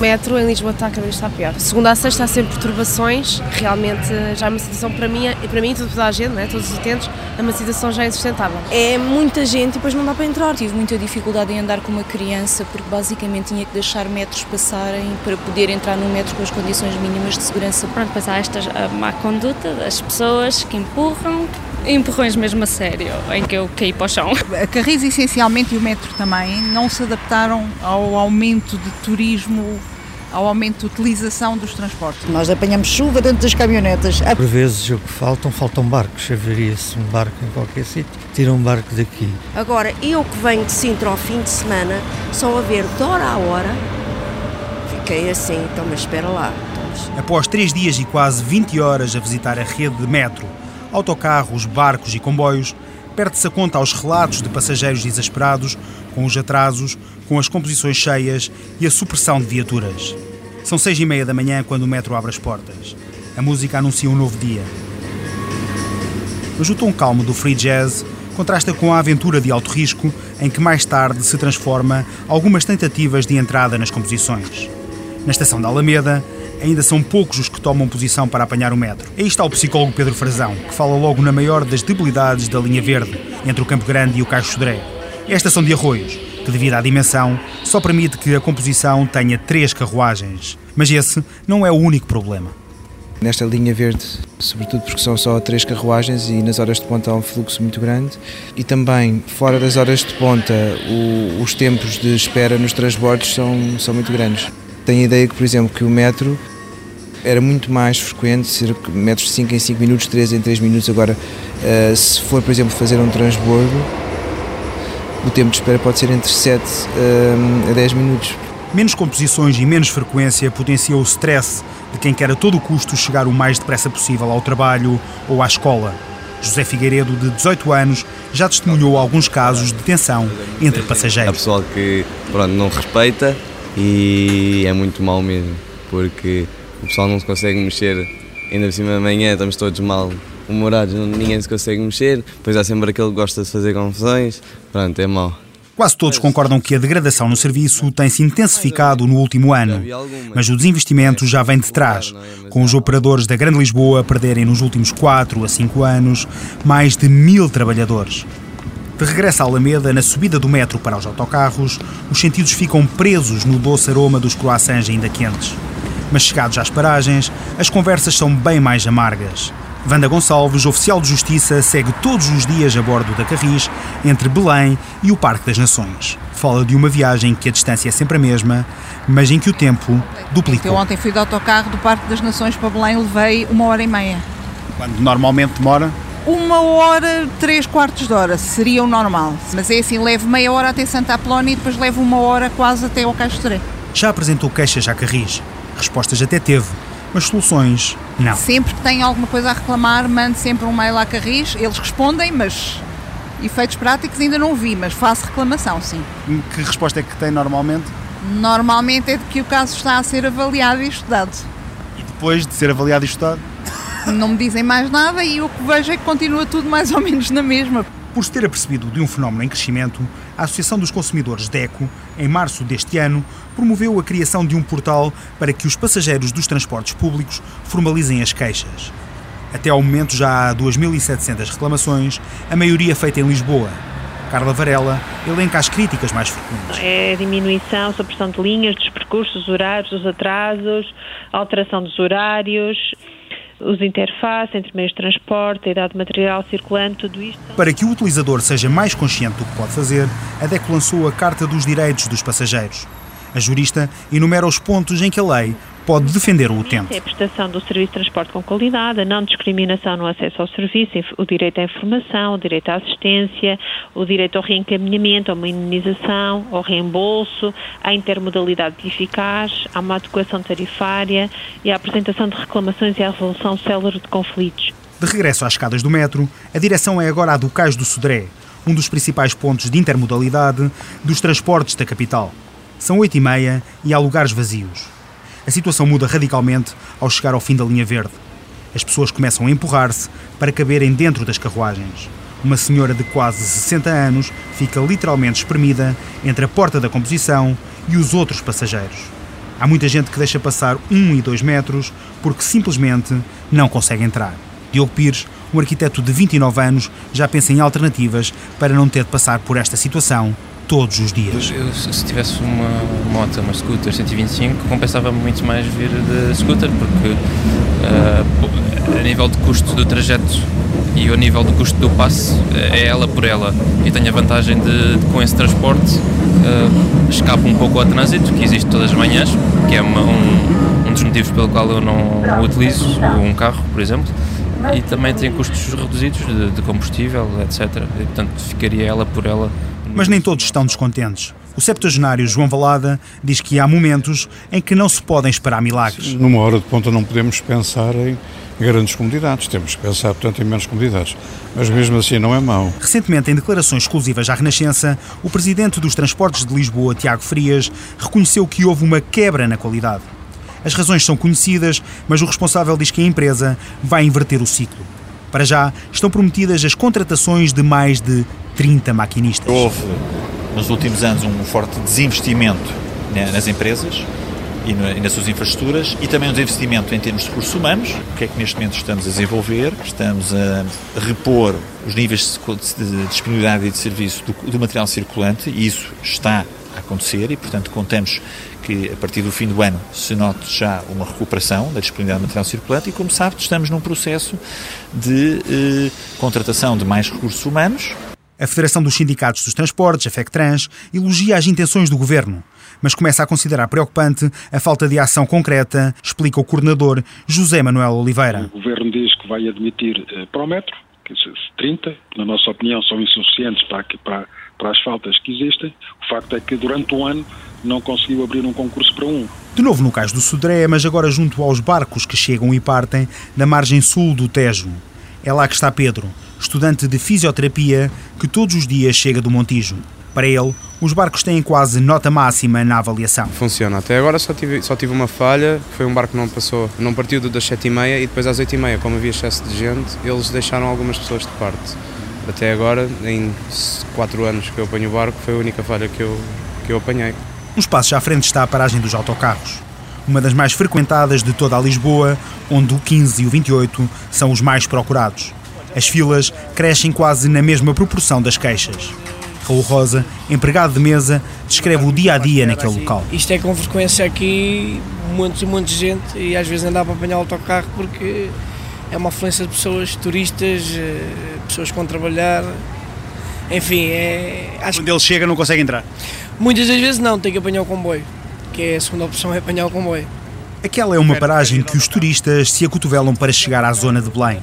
Metro em Lisboa está cada vez está pior. Segunda a sexta há sempre perturbações, realmente já é uma situação para mim e para mim toda a gente, né, todos os utentes, é uma situação já insustentável. É muita gente e depois não dá para entrar. Tive muita dificuldade em andar com uma criança porque basicamente tinha que deixar metros passarem para poder entrar no metro com as condições mínimas de segurança. Pronto, pois há esta má conduta das pessoas que empurram, empurrões mesmo a sério, em que eu caí para o chão. A Carris essencialmente e o metro também não se adaptaram ao aumento de turismo ao aumento de utilização dos transportes. Nós apanhamos chuva dentro das caminhonetas. Por vezes o que faltam, faltam barcos. Haveria-se um barco em qualquer sítio, tira um barco daqui. Agora, eu que venho de Sintra ao fim de semana, só a ver de hora a hora, fiquei assim, então mas espera lá. Após três dias e quase 20 horas a visitar a rede de metro, autocarros, barcos e comboios, perde-se a conta aos relatos de passageiros desesperados, com os atrasos, com as composições cheias e a supressão de viaturas. São seis e meia da manhã quando o metro abre as portas. A música anuncia um novo dia. Mas o tom calmo do free jazz contrasta com a aventura de alto risco em que mais tarde se transforma algumas tentativas de entrada nas composições. Na estação da Alameda, ainda são poucos os que tomam posição para apanhar o metro. Aí está o psicólogo Pedro Frazão, que fala logo na maior das debilidades da linha verde, entre o Campo Grande e o Caixo Sodré. É a estação de Arroios, que devido à dimensão, só permite que a composição tenha três carruagens. Mas esse não é o único problema. Nesta linha verde, sobretudo porque são só três carruagens e nas horas de ponta há um fluxo muito grande. E também, fora das horas de ponta, o, os tempos de espera nos transbordos são, são muito grandes. Tenho a ideia que, por exemplo, que o metro era muito mais frequente, ser metros de 5 em 5 minutos, 3 em 3 minutos. Agora, uh, se for, por exemplo, fazer um transbordo, o tempo de espera pode ser entre 7 uh, a 10 minutos. Menos composições e menos frequência potencia o stress de quem quer a todo custo chegar o mais depressa possível ao trabalho ou à escola. José Figueiredo, de 18 anos, já testemunhou alguns casos de tensão entre passageiros. Há pessoal que pronto, não respeita e é muito mal mesmo, porque o pessoal não se consegue mexer, ainda por cima da manhã estamos todos mal humorados, ninguém se consegue mexer, depois há sempre aquele que gosta de fazer confusões, pronto, é mau. Quase todos concordam que a degradação no serviço tem se intensificado no último ano, mas o desinvestimento já vem de trás, com os operadores da Grande Lisboa perderem nos últimos 4 a 5 anos mais de mil trabalhadores. De regresso à Alameda, na subida do metro para os autocarros, os sentidos ficam presos no doce aroma dos croissants ainda quentes. Mas chegados às paragens, as conversas são bem mais amargas. Wanda Gonçalves, oficial de justiça, segue todos os dias a bordo da Carris entre Belém e o Parque das Nações. Fala de uma viagem que a distância é sempre a mesma, mas em que o tempo duplicou. Eu ontem fui de autocarro do Parque das Nações para Belém, levei uma hora e meia. Quando normalmente demora? Uma hora, três quartos de hora, seria o normal. Mas é assim, levo meia hora até Santa Apolónia e depois levo uma hora quase até ao Castoré. Já apresentou queixas à Carris. Respostas até teve, mas soluções não. Sempre que tenho alguma coisa a reclamar, mando sempre um mail à Carris, eles respondem, mas efeitos práticos ainda não vi, mas faço reclamação, sim. Que resposta é que tem normalmente? Normalmente é de que o caso está a ser avaliado e estudado. E depois de ser avaliado e estudado? Não me dizem mais nada e o que vejo é que continua tudo mais ou menos na mesma. Por se ter apercebido de um fenómeno em crescimento, a Associação dos Consumidores DECO, em março deste ano, promoveu a criação de um portal para que os passageiros dos transportes públicos formalizem as queixas. Até ao momento já há 2.700 reclamações, a maioria feita em Lisboa. Carla Varela elenca as críticas mais frequentes. É a diminuição, supressão de linhas, dos percursos, dos horários, dos atrasos, alteração dos horários, os interfaces entre meios de transporte, a idade material circulante, tudo isto. Para que o utilizador seja mais consciente do que pode fazer, a DEC lançou a Carta dos Direitos dos Passageiros. A jurista enumera os pontos em que a lei pode defender o utente. É a prestação do serviço de transporte com qualidade, a não discriminação no acesso ao serviço, o direito à informação, o direito à assistência, o direito ao reencaminhamento, a uma indenização, ao reembolso, à intermodalidade eficaz, à uma adequação tarifária e à apresentação de reclamações e à resolução célere de conflitos. De regresso às escadas do metro, a direção é agora a do Cais do Sodré, um dos principais pontos de intermodalidade dos transportes da capital. São oito e meia e há lugares vazios. A situação muda radicalmente ao chegar ao fim da linha verde. As pessoas começam a empurrar-se para caberem dentro das carruagens. Uma senhora de quase 60 anos fica literalmente espremida entre a porta da composição e os outros passageiros. Há muita gente que deixa passar um e dois metros porque simplesmente não consegue entrar. Diogo Pires, um arquiteto de 29 anos, já pensa em alternativas para não ter de passar por esta situação todos os dias. Eu, se tivesse uma moto, uma scooter 125, compensava muito mais vir de scooter, porque uh, a nível de custo do trajeto e ao nível do custo do passe é ela por ela. E tenho a vantagem de, de com esse transporte, uh, escapo um pouco ao trânsito, que existe todas as manhãs, que é uma, um, um dos motivos pelo qual eu não utilizo um carro, por exemplo e também tem custos reduzidos de, de combustível, etc. E, portanto, ficaria ela por ela. Mas nem todos estão descontentes. O septuagenário João Valada diz que há momentos em que não se podem esperar milagres. Numa hora de ponta não podemos pensar em grandes comunidades, temos que pensar, portanto, em menos comunidades. Mas mesmo assim não é mau. Recentemente, em declarações exclusivas à Renascença, o presidente dos Transportes de Lisboa, Tiago Frias, reconheceu que houve uma quebra na qualidade. As razões são conhecidas, mas o responsável diz que a empresa vai inverter o ciclo. Para já, estão prometidas as contratações de mais de 30 maquinistas. Houve, nos últimos anos, um forte desinvestimento nas empresas e nas suas infraestruturas e também um desinvestimento em termos de recursos humanos. O que é que neste momento estamos a desenvolver? Estamos a repor os níveis de disponibilidade e de serviço do, do material circulante e isso está a acontecer e, portanto, contamos que a partir do fim do ano se note já uma recuperação da disponibilidade de material circulante e, como sabe, estamos num processo de eh, contratação de mais recursos humanos. A Federação dos Sindicatos dos Transportes, a FECTRANS, elogia as intenções do governo, mas começa a considerar preocupante a falta de ação concreta, explica o coordenador José Manuel Oliveira. O governo diz que vai admitir eh, para o metro, que 30, na nossa opinião, são insuficientes para, para, para as faltas que existem. O facto é que durante o ano não conseguiu abrir um concurso para um. De novo no cais do Sodré, mas agora junto aos barcos que chegam e partem na margem sul do Tejo. É lá que está Pedro, estudante de fisioterapia que todos os dias chega do Montijo. Para ele, os barcos têm quase nota máxima na avaliação. Funciona. Até agora só tive, só tive uma falha, foi um barco que não passou, não partiu das 7h30 e depois às 8h30, como havia excesso de gente, eles deixaram algumas pessoas de parte. Até agora, em 4 anos que eu apanho o barco, foi a única falha que eu, que eu apanhei. Uns passos à frente está a paragem dos autocarros, uma das mais frequentadas de toda a Lisboa, onde o 15 e o 28 são os mais procurados. As filas crescem quase na mesma proporção das queixas. Raul Rosa, empregado de mesa, descreve o dia a dia naquele local. Isto é com frequência aqui, muitos e muita gente, e às vezes não dá para apanhar o autocarro porque é uma afluência de pessoas, turistas, eh, pessoas que vão trabalhar. Enfim, é. Acho Quando ele chega, não consegue entrar? Muitas das vezes não, tem que apanhar o comboio, que é a segunda opção é apanhar o comboio. Aquela é uma paragem que os turistas se acotovelam para chegar à zona de Belém.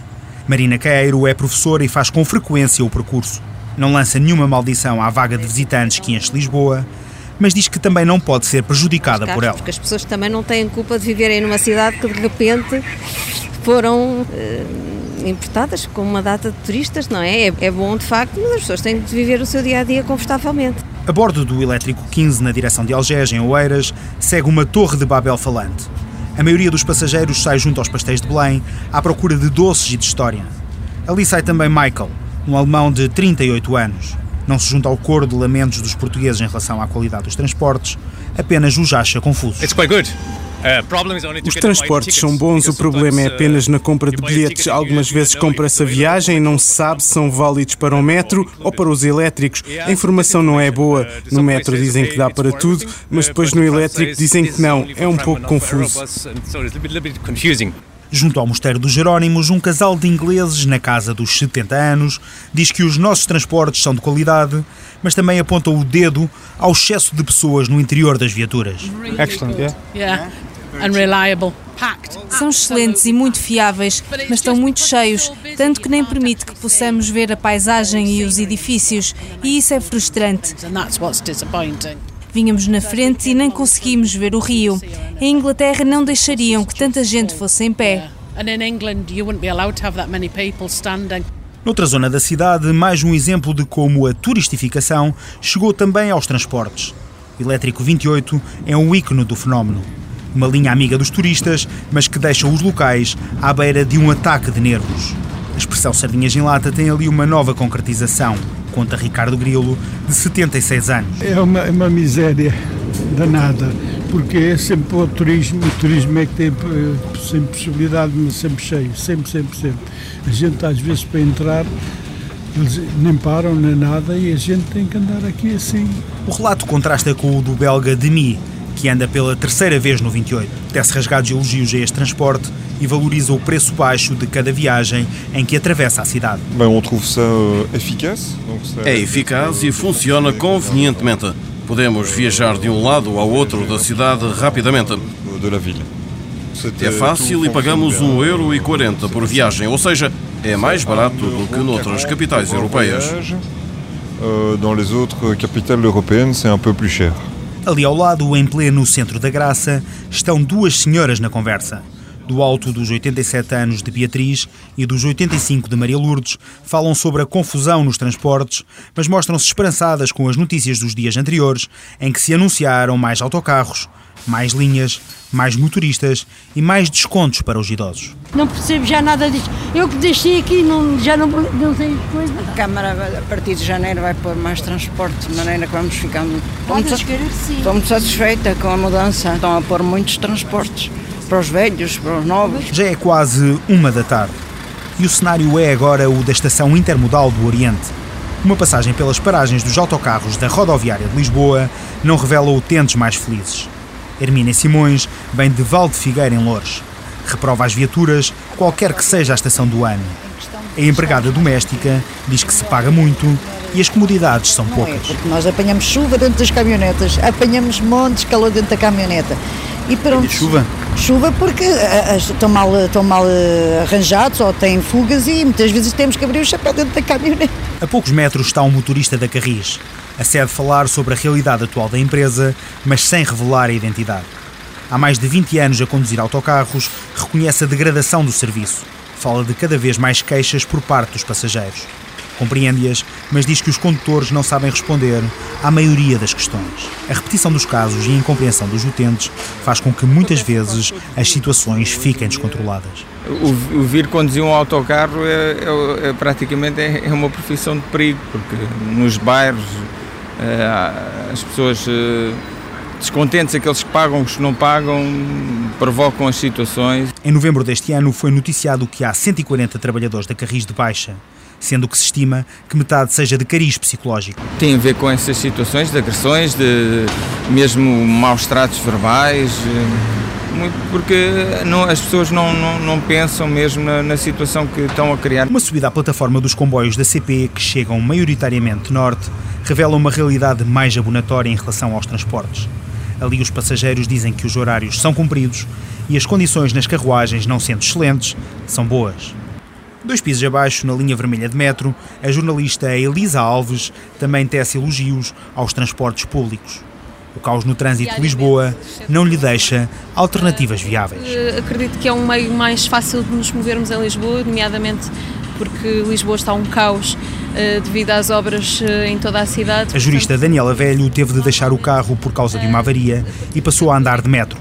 Marina Caeiro é professora e faz com frequência o percurso. Não lança nenhuma maldição à vaga de visitantes que enche Lisboa, mas diz que também não pode ser prejudicada por ela. Porque as pessoas também não têm culpa de viverem numa cidade que de repente foram eh, importadas com uma data de turistas, não é? é? É bom de facto, mas as pessoas têm de viver o seu dia a dia confortavelmente. A bordo do elétrico 15 na direção de Algés, em Oeiras, segue uma torre de Babel falante. A maioria dos passageiros sai junto aos pastéis de Belém à procura de doces e de história. Ali sai também Michael, um alemão de 38 anos. Não se junta ao coro de lamentos dos portugueses em relação à qualidade dos transportes, apenas os acha confusos. It's quite good. Os transportes são bons, o problema é apenas na compra de bilhetes. Algumas vezes compra-se a viagem e não se sabe se são válidos para o metro ou para os elétricos. A informação não é boa. No metro dizem que dá para tudo, mas depois no elétrico dizem que não. É um pouco confuso. Junto ao Mosteiro dos Jerónimos, um casal de ingleses na casa dos 70 anos diz que os nossos transportes são de qualidade, mas também aponta o dedo ao excesso de pessoas no interior das viaturas. Excellent, yeah. Yeah. Unreliable. São excelentes e muito fiáveis, mas estão muito cheios, tanto que nem permite que possamos ver a paisagem e os edifícios, e isso é frustrante. Vínhamos na frente e nem conseguimos ver o rio. Em Inglaterra não deixariam que tanta gente fosse em pé. Noutra zona da cidade, mais um exemplo de como a turistificação chegou também aos transportes. O Elétrico 28 é um ícone do fenómeno. Uma linha amiga dos turistas, mas que deixa os locais à beira de um ataque de nervos. A expressão sardinhas em lata tem ali uma nova concretização, conta Ricardo Grilo, de 76 anos. É uma, uma miséria danada, porque é sempre o turismo, o turismo é que tem eh, sempre possibilidade, mas sempre cheio, sempre, sempre, sempre. A gente às vezes para entrar eles nem param nem nada e a gente tem que andar aqui assim. O relato contrasta com o do belga Demi, que anda pela terceira vez no 28. Tece rasgados elogios a este transporte e valoriza o preço baixo de cada viagem em que atravessa a cidade. Euh, é eficaz e funciona convenientemente. Podemos viajar de um lado ao outro da cidade rapidamente. É fácil e pagamos 1,40€ por viagem, ou seja, é mais barato do que noutras capitais europeias. Euh, dans les autres capitales européennes, c'est un peu plus cher. Ali ao lado, em pleno centro da Graça, estão duas senhoras na conversa. Do alto dos 87 anos de Beatriz e dos 85 de Maria Lourdes, falam sobre a confusão nos transportes, mas mostram-se esperançadas com as notícias dos dias anteriores, em que se anunciaram mais autocarros, mais linhas, mais motoristas e mais descontos para os idosos. Não percebo já nada disso. Eu que deixei aqui não, já não, não sei coisa. A Câmara, a partir de janeiro, vai pôr mais transporte, de maneira que vamos ficar muito, estou muito satisfeita com a mudança. Estão a pôr muitos transportes para os velhos, para os novos. Já é quase uma da tarde e o cenário é agora o da estação intermodal do Oriente. Uma passagem pelas paragens dos autocarros da rodoviária de Lisboa não revela utentes mais felizes. Hermínia Simões vem de Valde Figueira, em Loures. Reprova as viaturas, qualquer que seja a estação do ano. A empregada doméstica diz que se paga muito e as comodidades são poucas. É, porque nós apanhamos chuva dentro das caminhonetas, apanhamos montes de calor dentro da caminhoneta. E pronto. E chuva? Chuva porque uh, estão mal, estão mal arranjados ou têm fugas e muitas vezes temos que abrir o chapéu dentro da caminhonete. A poucos metros está um motorista da Carris. Acede falar sobre a realidade atual da empresa, mas sem revelar a identidade. Há mais de 20 anos a conduzir autocarros, reconhece a degradação do serviço. Fala de cada vez mais queixas por parte dos passageiros. Compreende-as, mas diz que os condutores não sabem responder à maioria das questões. A repetição dos casos e a incompreensão dos utentes faz com que muitas vezes as situações fiquem descontroladas. O, o vir conduzir um autocarro é, é, é praticamente é, é, uma profissão de perigo, porque nos bairros as pessoas é, descontentes, aqueles que pagam, os que não pagam, provocam as situações. Em novembro deste ano foi noticiado que há 140 trabalhadores da Carris de Baixa sendo que se estima que metade seja de cariz psicológico. Tem a ver com essas situações de agressões, de mesmo maus tratos verbais, eh, porque não, as pessoas não, não, não pensam mesmo na, na, situação que estão a criar. Uma subida à plataforma dos comboios da CP, que chegam maioritariamente norte, revela uma realidade mais abonatória em relação aos transportes. Ali os passageiros dizem que os horários são cumpridos e as condições nas carruagens, não sendo excelentes, são boas. Dois pisos abaixo, na linha vermelha de metro, a jornalista Elisa Alves também tece elogios aos transportes públicos. O caos no trânsito de Lisboa não lhe deixa alternativas viáveis. Uh, acredito que é um meio mais fácil de nos movermos em Lisboa, nomeadamente porque Lisboa está um caos uh, devido às obras uh, em toda a cidade. A jurista Daniela Velho teve de deixar o carro por causa de uma avaria e passou a andar de metro.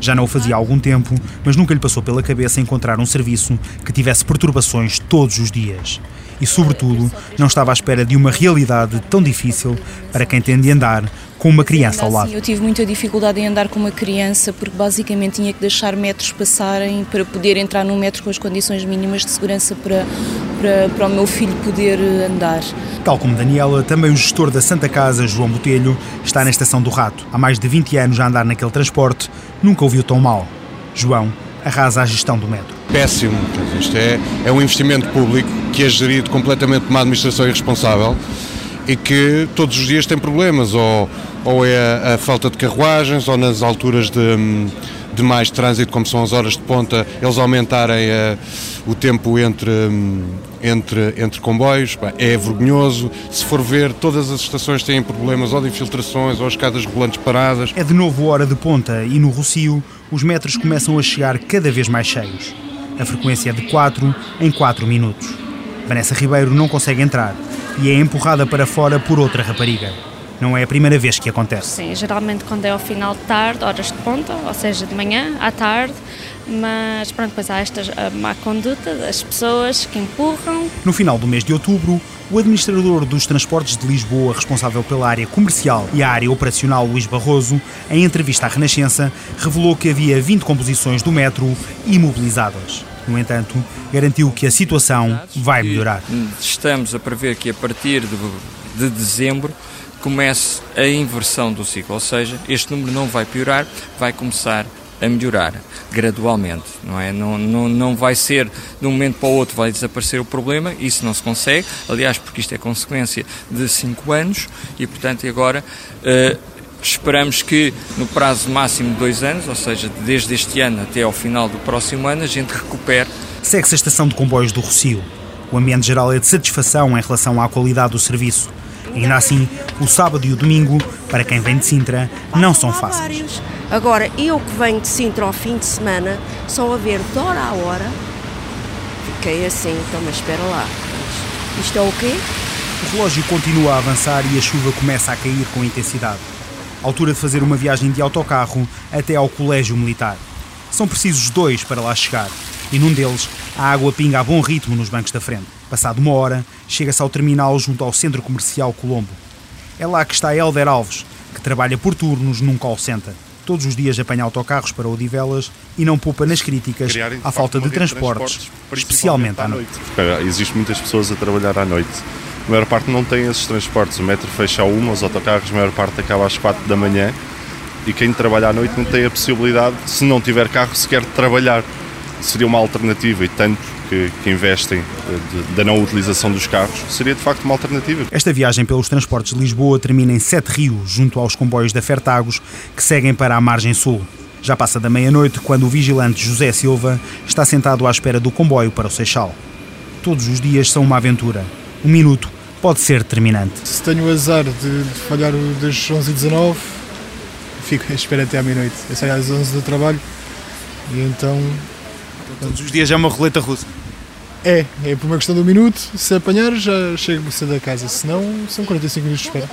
Já não o fazia há algum tempo, mas nunca lhe passou pela cabeça encontrar um serviço que tivesse perturbações todos os dias. E, sobretudo, não estava à espera de uma realidade tão difícil para quem tem de andar com uma criança ao lado. Sim, eu tive muita dificuldade em andar com uma criança porque basicamente tinha que deixar metros passarem para poder entrar num metro com as condições mínimas de segurança para, para, para o meu filho poder andar. Tal como Daniela, também o gestor da Santa Casa, João Botelho, está na Estação do Rato. Há mais de 20 anos a andar naquele transporte, nunca ouviu tão mal. João arrasa a gestão do metro. Péssimo. Isto é, é um investimento público que é gerido completamente por uma administração irresponsável e que todos os dias tem problemas, ou, ou é a, a falta de carruagens, ou nas alturas de, de mais trânsito, como são as horas de ponta, eles aumentarem uh, o tempo entre, entre, entre comboios. É vergonhoso. Se for ver, todas as estações têm problemas ou de infiltrações ou escadas rolantes paradas. É de novo hora de ponta e no Rocio os metros começam a chegar cada vez mais cheios. A frequência é de 4 em 4 minutos. Vanessa Ribeiro não consegue entrar e é empurrada para fora por outra rapariga. Não é a primeira vez que acontece. Sim, geralmente quando é ao final de tarde, horas de ponta, ou seja, de manhã à tarde, mas pronto, depois há esta má conduta das pessoas que empurram. No final do mês de outubro, O administrador dos transportes de Lisboa, responsável pela área comercial e a área operacional, Luís Barroso, em entrevista à Renascença, revelou que havia 20 composições do metro imobilizadas. No entanto, garantiu que a situação vai melhorar. Estamos a prever que a partir de, de dezembro comece a inversão do ciclo, ou seja, este número não vai piorar, vai começar a melhorar gradualmente, não é? Não, não, não vai ser de um momento para o outro vai desaparecer o problema, isso não se consegue, aliás, porque isto é consequência de cinco anos e, portanto, agora uh, esperamos que no prazo máximo de dois anos, ou seja, desde este ano até ao final do próximo ano, a gente recupere. Segue-se a estação de comboios do Rocio. O ambiente geral é de satisfação em relação à qualidade do serviço. Ainda assim, o sábado e o domingo, para quem vem de Sintra, não são fáceis. Agora, eu que venho de Sintra ao fim de semana, só a ver de hora a hora, fiquei assim, então, mas espera lá, isto é o quê? O relógio continua a avançar e a chuva começa a cair com intensidade. Altura de fazer uma viagem de autocarro até ao Colégio Militar. São precisos dois para lá chegar, e num deles a água pinga a bom ritmo nos bancos da frente. Passado uma hora, chega-se ao terminal junto ao Centro Comercial Colombo. É lá que está Helder Alves, que trabalha por turnos num call center todos os dias apanha autocarros para Odivelas e não poupa nas críticas Criarem, à falta de, de transportes, transportes, especialmente à noite. Existem muitas pessoas a trabalhar à noite. A maior parte não tem esses transportes. O metro fecha a uma, os autocarros, a maior parte acaba às quatro da manhã e quem trabalha à noite não tem a possibilidade, se não tiver carro, sequer de trabalhar. Seria uma alternativa e tanto que, que investem da não utilização dos carros, seria de facto uma alternativa. Esta viagem pelos transportes de Lisboa termina em Sete Rios, junto aos comboios da Fertagos, que seguem para a margem sul. Já passa da meia-noite quando o vigilante José Silva está sentado à espera do comboio para o Seixal. Todos os dias são uma aventura. Um minuto pode ser determinante. Se tenho o azar de, de falhar das 11h19, fico à espera até à meia-noite. Eu saio às 11 do trabalho e então. Todos os dias é uma roleta russa. É, é por uma questão de um minuto. Se apanhar, já chego cedo a casa. Se não, são 45 minutos de espera.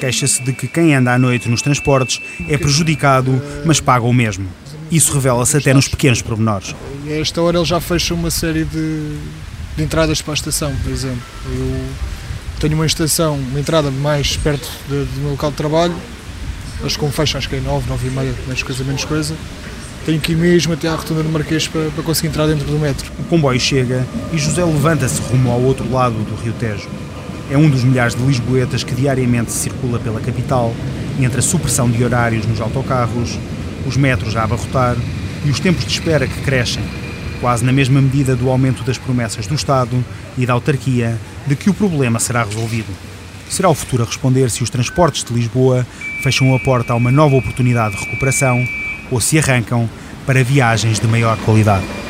Queixa-se de que quem anda à noite nos transportes é prejudicado, mas paga o mesmo. Isso revela-se até nos pequenos pormenores. A esta hora ele já fecha uma série de, de entradas para a estação, por exemplo. Eu tenho uma estação, uma entrada mais perto do meu local de trabalho, mas como fecham, acho que é 9, 9 e meia, menos coisa, menos coisa tenho que ir mesmo até à rotunda do Marquês para, para conseguir entrar dentro do metro. O comboio chega e José levanta-se rumo ao outro lado do Rio Tejo. É um dos milhares de lisboetas que diariamente circula pela capital, entre a supressão de horários nos autocarros, os metros a abarrotar e os tempos de espera que crescem, quase na mesma medida do aumento das promessas do Estado e da autarquia de que o problema será resolvido. Será o futuro a responder se os transportes de Lisboa fecham a porta a uma nova oportunidade de recuperação ou se arrancam para viagens de maior qualidade.